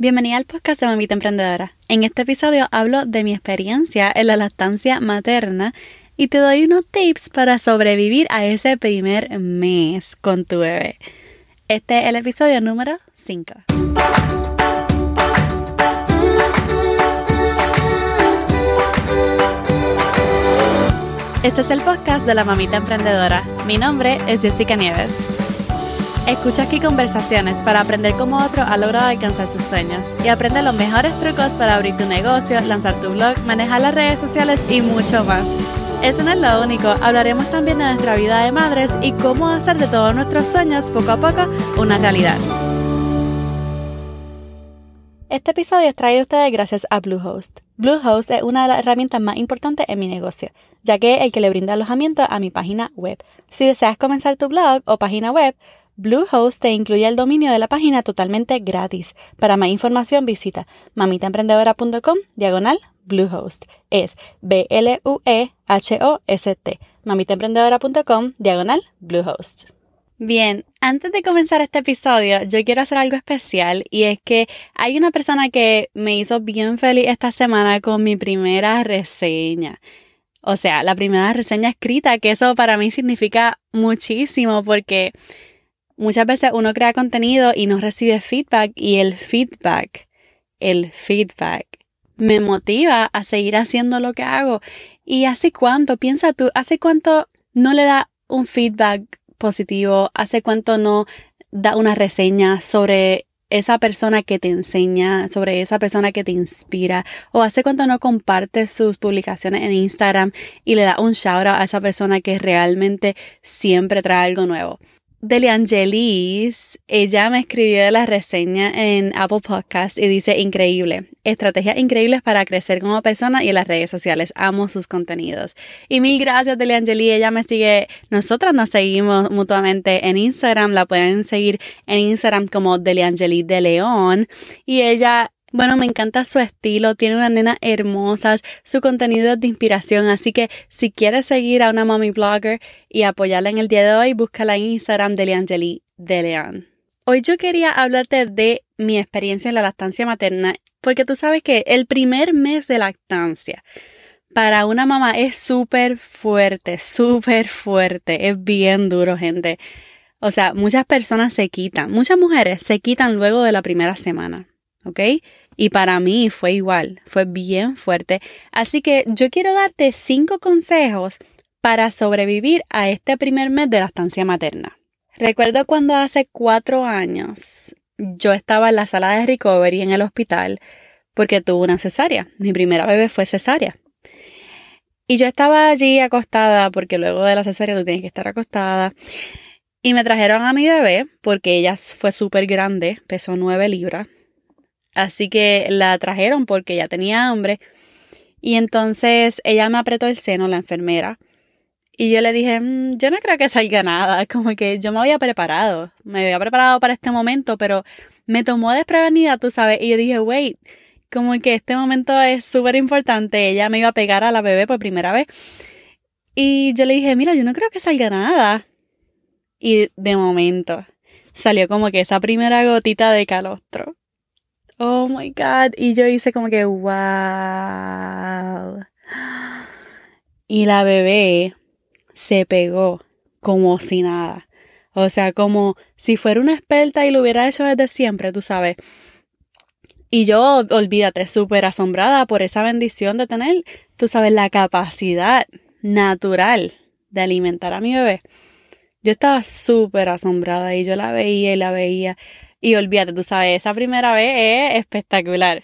Bienvenida al podcast de Mamita Emprendedora. En este episodio hablo de mi experiencia en la lactancia materna y te doy unos tips para sobrevivir a ese primer mes con tu bebé. Este es el episodio número 5. Este es el podcast de la Mamita Emprendedora. Mi nombre es Jessica Nieves. Escucha aquí conversaciones para aprender cómo otro ha logrado alcanzar sus sueños y aprende los mejores trucos para abrir tu negocio, lanzar tu blog, manejar las redes sociales y mucho más. Eso no es lo único, hablaremos también de nuestra vida de madres y cómo hacer de todos nuestros sueños poco a poco una realidad. Este episodio es traído a ustedes gracias a Bluehost. Bluehost es una de las herramientas más importantes en mi negocio, ya que es el que le brinda alojamiento a mi página web. Si deseas comenzar tu blog o página web, Bluehost te incluye el dominio de la página totalmente gratis. Para más información visita mamitaemprendedora.com diagonal Bluehost. Es B-L-U-E-H-O-S-T. mamitaemprendedora.com diagonal Bluehost. Bien, antes de comenzar este episodio, yo quiero hacer algo especial y es que hay una persona que me hizo bien feliz esta semana con mi primera reseña. O sea, la primera reseña escrita, que eso para mí significa muchísimo porque muchas veces uno crea contenido y no recibe feedback y el feedback, el feedback me motiva a seguir haciendo lo que hago. ¿Y hace cuánto? Piensa tú, ¿hace cuánto no le da un feedback positivo? ¿Hace cuánto no da una reseña sobre esa persona que te enseña, sobre esa persona que te inspira, o hace cuánto no compartes sus publicaciones en Instagram y le da un shout out a esa persona que realmente siempre trae algo nuevo. Deliangelis, ella me escribió la reseña en Apple Podcast y dice increíble, estrategias increíbles para crecer como persona y en las redes sociales. Amo sus contenidos. Y mil gracias Deliangelis, ella me sigue, nosotras nos seguimos mutuamente en Instagram, la pueden seguir en Instagram como Deliangelis de León y ella bueno, me encanta su estilo, tiene una nena hermosa, su contenido es de inspiración, así que si quieres seguir a una mommy blogger y apoyarla en el día de hoy, búscala en Instagram de Leangeli de. Hoy yo quería hablarte de mi experiencia en la lactancia materna, porque tú sabes que el primer mes de lactancia para una mamá es súper fuerte, súper fuerte, es bien duro, gente. O sea, muchas personas se quitan, muchas mujeres se quitan luego de la primera semana. ¿Ok? Y para mí fue igual, fue bien fuerte. Así que yo quiero darte cinco consejos para sobrevivir a este primer mes de la estancia materna. Recuerdo cuando hace cuatro años yo estaba en la sala de recovery en el hospital porque tuve una cesárea. Mi primera bebé fue cesárea. Y yo estaba allí acostada porque luego de la cesárea tú tienes que estar acostada. Y me trajeron a mi bebé porque ella fue súper grande, pesó nueve libras. Así que la trajeron porque ya tenía hambre. Y entonces ella me apretó el seno, la enfermera. Y yo le dije, mm, yo no creo que salga nada. Como que yo me había preparado. Me había preparado para este momento, pero me tomó desprevenida, tú sabes. Y yo dije, wait, como que este momento es súper importante. Ella me iba a pegar a la bebé por primera vez. Y yo le dije, mira, yo no creo que salga nada. Y de momento salió como que esa primera gotita de calostro oh my god. Y yo hice como que, wow. Y la bebé se pegó como si nada. O sea, como si fuera una experta y lo hubiera hecho desde siempre, tú sabes. Y yo, olvídate, súper asombrada por esa bendición de tener, tú sabes, la capacidad natural de alimentar a mi bebé. Yo estaba súper asombrada y yo la veía y la veía. Y olvídate, tú sabes, esa primera vez es espectacular.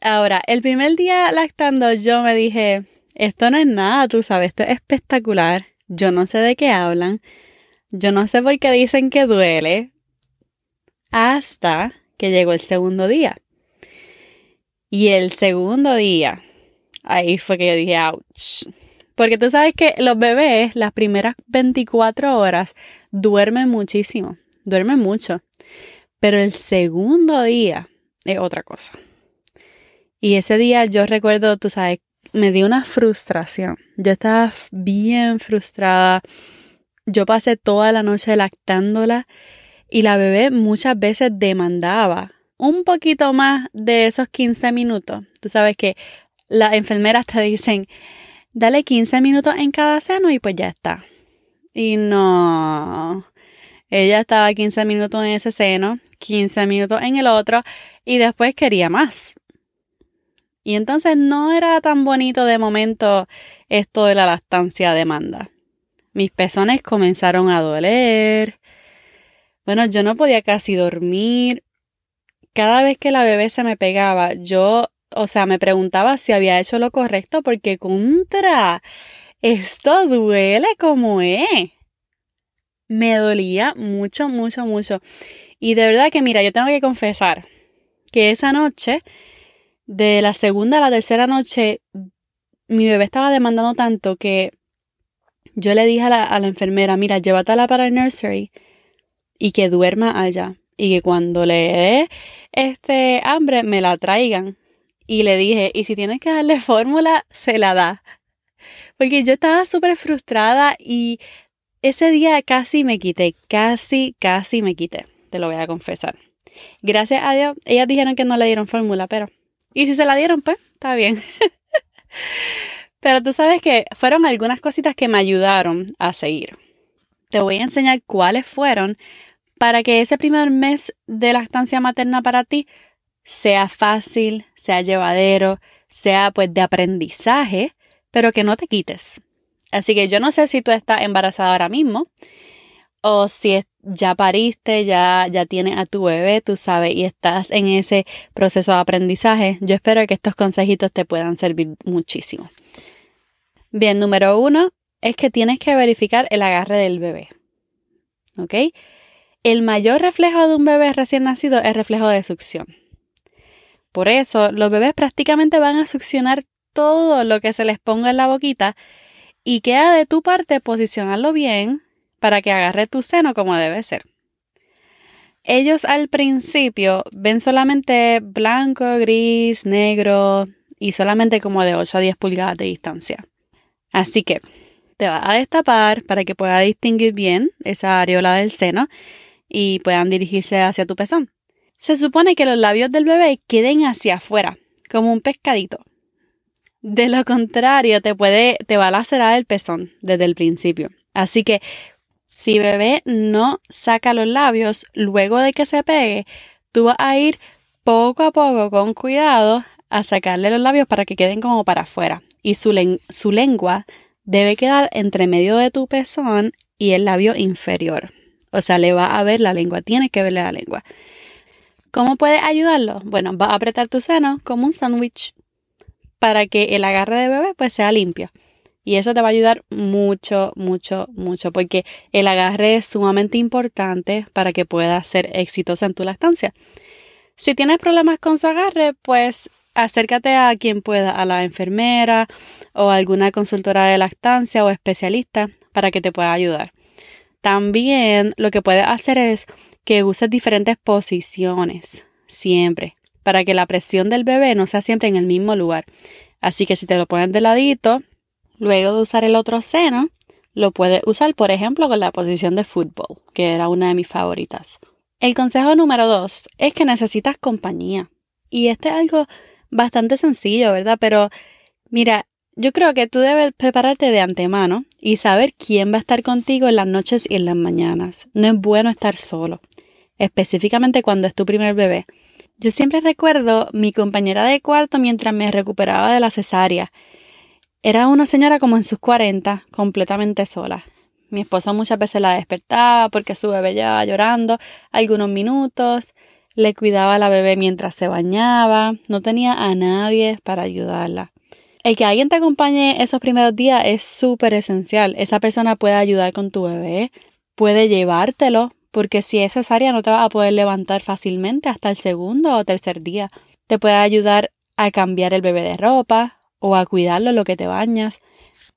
Ahora, el primer día lactando yo me dije, esto no es nada, tú sabes, esto es espectacular. Yo no sé de qué hablan. Yo no sé por qué dicen que duele. Hasta que llegó el segundo día. Y el segundo día, ahí fue que yo dije, ouch. Porque tú sabes que los bebés, las primeras 24 horas, duermen muchísimo duerme mucho. Pero el segundo día es otra cosa. Y ese día yo recuerdo, tú sabes, me dio una frustración. Yo estaba bien frustrada. Yo pasé toda la noche lactándola y la bebé muchas veces demandaba un poquito más de esos 15 minutos. Tú sabes que las enfermeras te dicen, dale 15 minutos en cada seno y pues ya está. Y no, ella estaba 15 minutos en ese seno, 15 minutos en el otro y después quería más. Y entonces no era tan bonito de momento esto de la lactancia demanda. Mis pezones comenzaron a doler. Bueno, yo no podía casi dormir. Cada vez que la bebé se me pegaba, yo, o sea, me preguntaba si había hecho lo correcto porque contra, esto duele como es. Me dolía mucho, mucho, mucho. Y de verdad que, mira, yo tengo que confesar que esa noche de la segunda a la tercera noche, mi bebé estaba demandando tanto que yo le dije a la, a la enfermera, mira, llévatela para el nursery y que duerma allá. Y que cuando le dé este hambre, me la traigan. Y le dije, y si tienes que darle fórmula, se la da. Porque yo estaba súper frustrada y ese día casi me quité, casi, casi me quité, te lo voy a confesar. Gracias a Dios, ellas dijeron que no le dieron fórmula, pero y si se la dieron, pues, está bien. Pero tú sabes que fueron algunas cositas que me ayudaron a seguir. Te voy a enseñar cuáles fueron para que ese primer mes de lactancia materna para ti sea fácil, sea llevadero, sea pues de aprendizaje, pero que no te quites. Así que yo no sé si tú estás embarazada ahora mismo o si ya pariste, ya, ya tienes a tu bebé, tú sabes, y estás en ese proceso de aprendizaje, yo espero que estos consejitos te puedan servir muchísimo. Bien, número uno es que tienes que verificar el agarre del bebé. ¿Ok? El mayor reflejo de un bebé recién nacido es reflejo de succión. Por eso, los bebés prácticamente van a succionar todo lo que se les ponga en la boquita y queda de tu parte posicionarlo bien, para que agarre tu seno como debe ser. Ellos al principio ven solamente blanco, gris, negro y solamente como de 8 a 10 pulgadas de distancia. Así que te va a destapar para que pueda distinguir bien esa areola del seno y puedan dirigirse hacia tu pezón. Se supone que los labios del bebé queden hacia afuera, como un pescadito. De lo contrario, te puede, te va a lacerar el pezón desde el principio. Así que si bebé no saca los labios luego de que se pegue, tú vas a ir poco a poco con cuidado a sacarle los labios para que queden como para afuera. Y su, su lengua debe quedar entre medio de tu pezón y el labio inferior. O sea, le va a ver la lengua, tiene que verle la lengua. ¿Cómo puedes ayudarlo? Bueno, va a apretar tu seno como un sándwich para que el agarre de bebé pues sea limpio. Y eso te va a ayudar mucho, mucho, mucho, porque el agarre es sumamente importante para que puedas ser exitosa en tu lactancia. Si tienes problemas con su agarre, pues acércate a quien pueda, a la enfermera o a alguna consultora de lactancia o especialista para que te pueda ayudar. También lo que puedes hacer es que uses diferentes posiciones, siempre, para que la presión del bebé no sea siempre en el mismo lugar. Así que si te lo pones de ladito, Luego de usar el otro seno, lo puedes usar, por ejemplo, con la posición de fútbol, que era una de mis favoritas. El consejo número dos es que necesitas compañía. Y este es algo bastante sencillo, ¿verdad? Pero mira, yo creo que tú debes prepararte de antemano y saber quién va a estar contigo en las noches y en las mañanas. No es bueno estar solo, específicamente cuando es tu primer bebé. Yo siempre recuerdo mi compañera de cuarto mientras me recuperaba de la cesárea era una señora como en sus 40, completamente sola. Mi esposo muchas veces la despertaba porque su bebé llevaba llorando algunos minutos, le cuidaba a la bebé mientras se bañaba, no tenía a nadie para ayudarla. El que alguien te acompañe esos primeros días es súper esencial. Esa persona puede ayudar con tu bebé, puede llevártelo, porque si es cesárea no te vas a poder levantar fácilmente hasta el segundo o tercer día. Te puede ayudar a cambiar el bebé de ropa, o a cuidarlo lo que te bañas.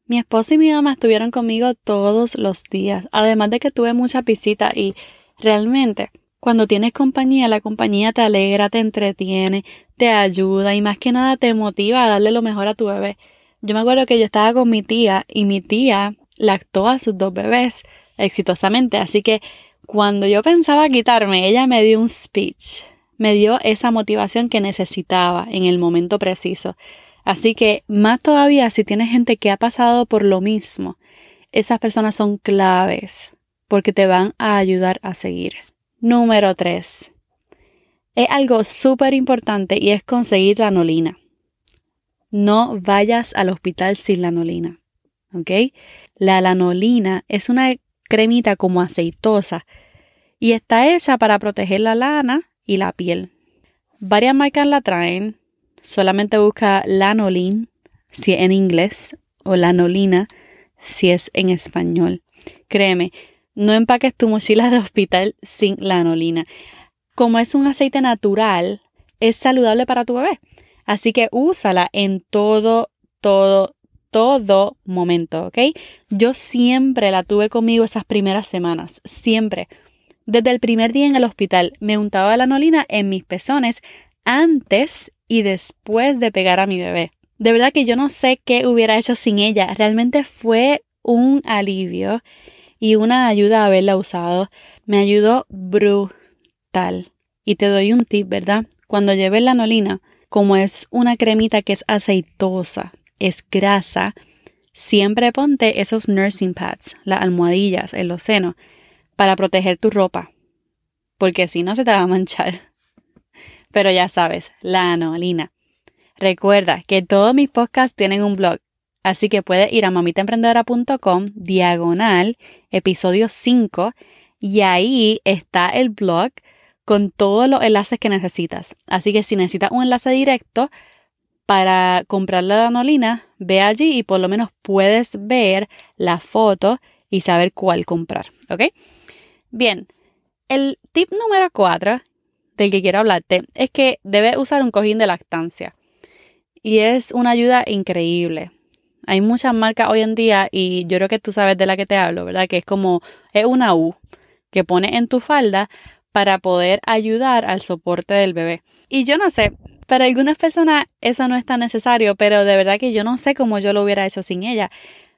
Mi esposo y mi mamá estuvieron conmigo todos los días, además de que tuve muchas visitas y realmente cuando tienes compañía, la compañía te alegra, te entretiene, te ayuda y más que nada te motiva a darle lo mejor a tu bebé. Yo me acuerdo que yo estaba con mi tía y mi tía lactó a sus dos bebés exitosamente, así que Cuando yo pensaba quitarme, ella me dio un speech, me dio esa motivación que necesitaba en el momento preciso. Así que más todavía si tienes gente que ha pasado por lo mismo, esas personas son claves porque te van a ayudar a seguir. Número 3. Es algo súper importante y es conseguir la anolina. No vayas al hospital sin la anolina. ¿Ok? La lanolina es una cremita como aceitosa y está hecha para proteger la lana y la piel. Varias marcas la traen. Solamente busca lanolin si es en inglés o lanolina si es en español. Créeme, no empaques tu mochila de hospital sin lanolina. Como es un aceite natural, es saludable para tu bebé. Así que úsala en todo, todo, todo momento, ¿ok? Yo siempre la tuve conmigo esas primeras semanas, siempre. Desde el primer día en el hospital me untaba la lanolina en mis pezones antes y después de pegar a mi bebé. De verdad que yo no sé qué hubiera hecho sin ella. Realmente fue un alivio y una ayuda haberla usado. Me ayudó brutal. Y te doy un tip, ¿verdad? Cuando lleves la anolina, como es una cremita que es aceitosa, es grasa, siempre ponte esos nursing pads, las almohadillas en los senos, para proteger tu ropa. Porque si no se te va a manchar. Pero ya sabes, la anolina. Recuerda que todos mis podcasts tienen un blog Así que puedes ir a mamitaemprendedora.com diagonal episodio 5 y ahí está el blog con todos los enlaces que necesitas. Así que si necesitas un enlace directo para comprar la danolina, ve allí y por lo menos puedes ver la foto y saber cuál comprar. ¿Ok? Bien, el tip número 4 del que quiero hablarte es que debes usar un cojín de lactancia. Y es una ayuda increíble. Hay muchas marcas hoy en día y yo creo que tú sabes de la que te hablo, ¿verdad? Que es como, es una U que pones en tu falda para poder ayudar al soporte del bebé. Y yo no sé, para algunas personas eso no es tan necesario, pero de verdad que yo no sé cómo yo lo hubiera hecho sin ella.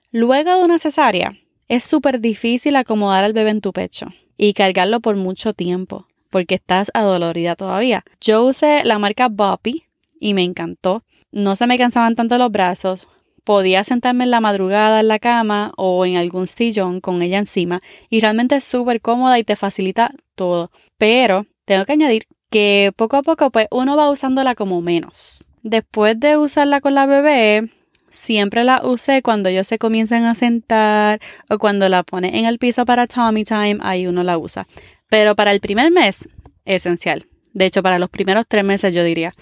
Luego de una cesárea, es súper difícil acomodar al bebé en tu pecho y cargarlo por mucho tiempo, porque estás adolorida todavía. Yo usé la marca Boppy y me encantó. No se me cansaban tanto los brazos, podía sentarme en la madrugada en la cama o en algún sillón con ella encima y realmente es súper cómoda y te facilita todo. Pero tengo que añadir que poco a poco pues uno va usándola como menos. Después de usarla con la bebé, siempre la usé cuando ellos se comienzan a sentar o cuando la pone en el piso para Tommy Time, ahí uno la usa. Pero para el primer mes, esencial. De hecho, para los primeros tres meses yo diría,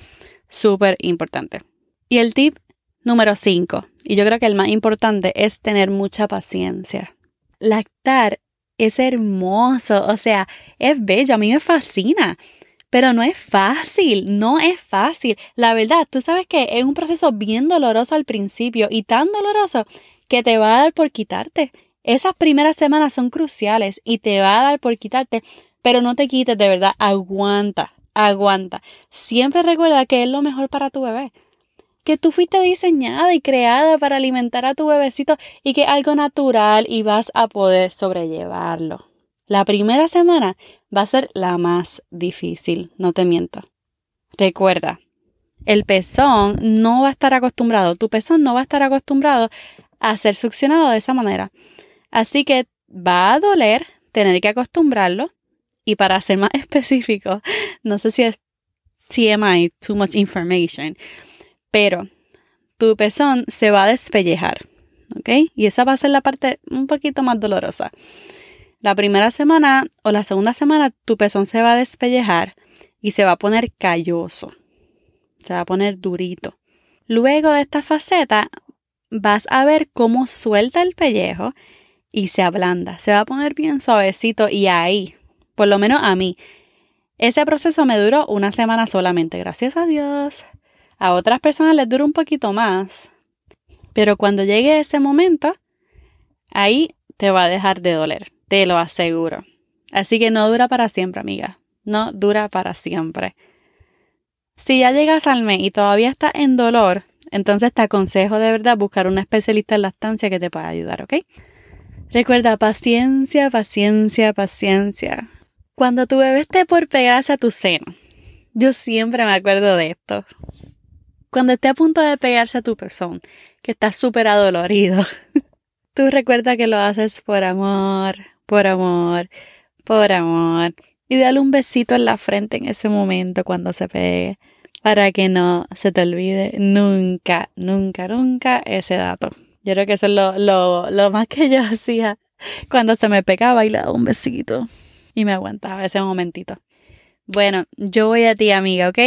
súper importante. Y el tip Número 5, y yo creo que el más importante es tener mucha paciencia. Lactar es hermoso, o sea, es bello, a mí me fascina, pero no es fácil, no es fácil. La verdad, tú sabes que es un proceso bien doloroso al principio y tan doloroso que te va a dar por quitarte. Esas primeras semanas son cruciales y te va a dar por quitarte, pero no te quites de verdad, aguanta, aguanta. Siempre recuerda que es lo mejor para tu bebé que tú fuiste diseñada y creada para alimentar a tu bebecito y que es algo natural y vas a poder sobrellevarlo. La primera semana va a ser la más difícil, no te miento. Recuerda, el pezón no va a estar acostumbrado, tu pezón no va a estar acostumbrado a ser succionado de esa manera. Así que va a doler tener que acostumbrarlo. Y para ser más específico, no sé si es TMI, too much information, pero tu pezón se va a despellejar, ¿ok? Y esa va a ser la parte un poquito más dolorosa. La primera semana o la segunda semana tu pezón se va a despellejar y se va a poner calloso, se va a poner durito. Luego de esta faceta vas a ver cómo suelta el pellejo y se ablanda, se va a poner bien suavecito y ahí, por lo menos a mí, ese proceso me duró una semana solamente, gracias a Dios. A otras personas les dura un poquito más. Pero cuando llegue ese momento, ahí te va a dejar de doler, te lo aseguro. Así que no dura para siempre, amiga. No dura para siempre. Si ya llegas al mes y todavía estás en dolor, entonces te aconsejo de verdad buscar un especialista en lactancia que te pueda ayudar, ¿ok? Recuerda, paciencia, paciencia, paciencia. Cuando tu bebé esté por pegarse a tu seno, yo siempre me acuerdo de esto. Cuando esté a punto de pegarse a tu persona, que está súper adolorido, tú recuerda que lo haces por amor, por amor, por amor. Y dale un besito en la frente en ese momento cuando se pegue, para que no se te olvide nunca, nunca, nunca ese dato. Yo creo que eso es lo, lo, más que yo hacía cuando se me pegaba y le daba un besito. Y me aguantaba ese momentito. Bueno, yo voy a ti, amiga, ¿ok?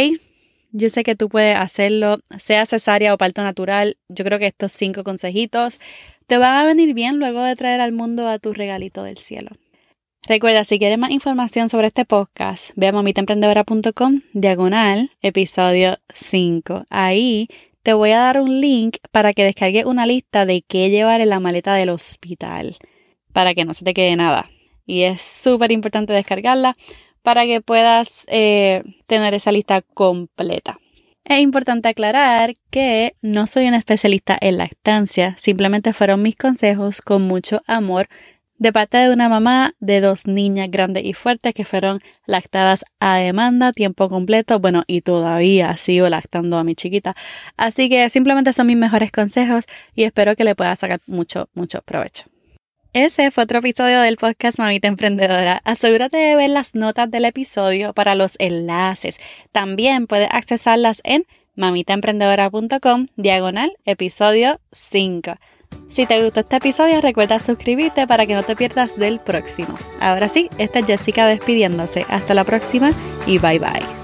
Yo sé que tú puedes hacerlo, sea cesárea o parto natural. Yo creo que estos cinco consejitos te van a venir bien luego de traer al mundo a tu regalito del cielo. Recuerda, si quieres más información sobre este podcast, ve a mamitaemprendedora.com, diagonal, episodio 5. Ahí te voy a dar un link para que descargues una lista de qué llevar en la maleta del hospital, para que no se te quede nada. Y es súper importante descargarla para que puedas eh, tener esa lista completa. Es importante aclarar que no soy una especialista en lactancia, simplemente fueron mis consejos con mucho amor de parte de una mamá de dos niñas grandes y fuertes que fueron lactadas a demanda, tiempo completo, bueno, y todavía sigo lactando a mi chiquita. Así que simplemente son mis mejores consejos y espero que le pueda sacar mucho, mucho provecho. Ese fue otro episodio del podcast Mamita Emprendedora. Asegúrate de ver las notas del episodio para los enlaces. También puedes accesarlas en mamitaemprendedora.com diagonal episodio 5. Si te gustó este episodio, recuerda suscribirte para que no te pierdas del próximo. Ahora sí, esta es Jessica despidiéndose. Hasta la próxima y bye bye.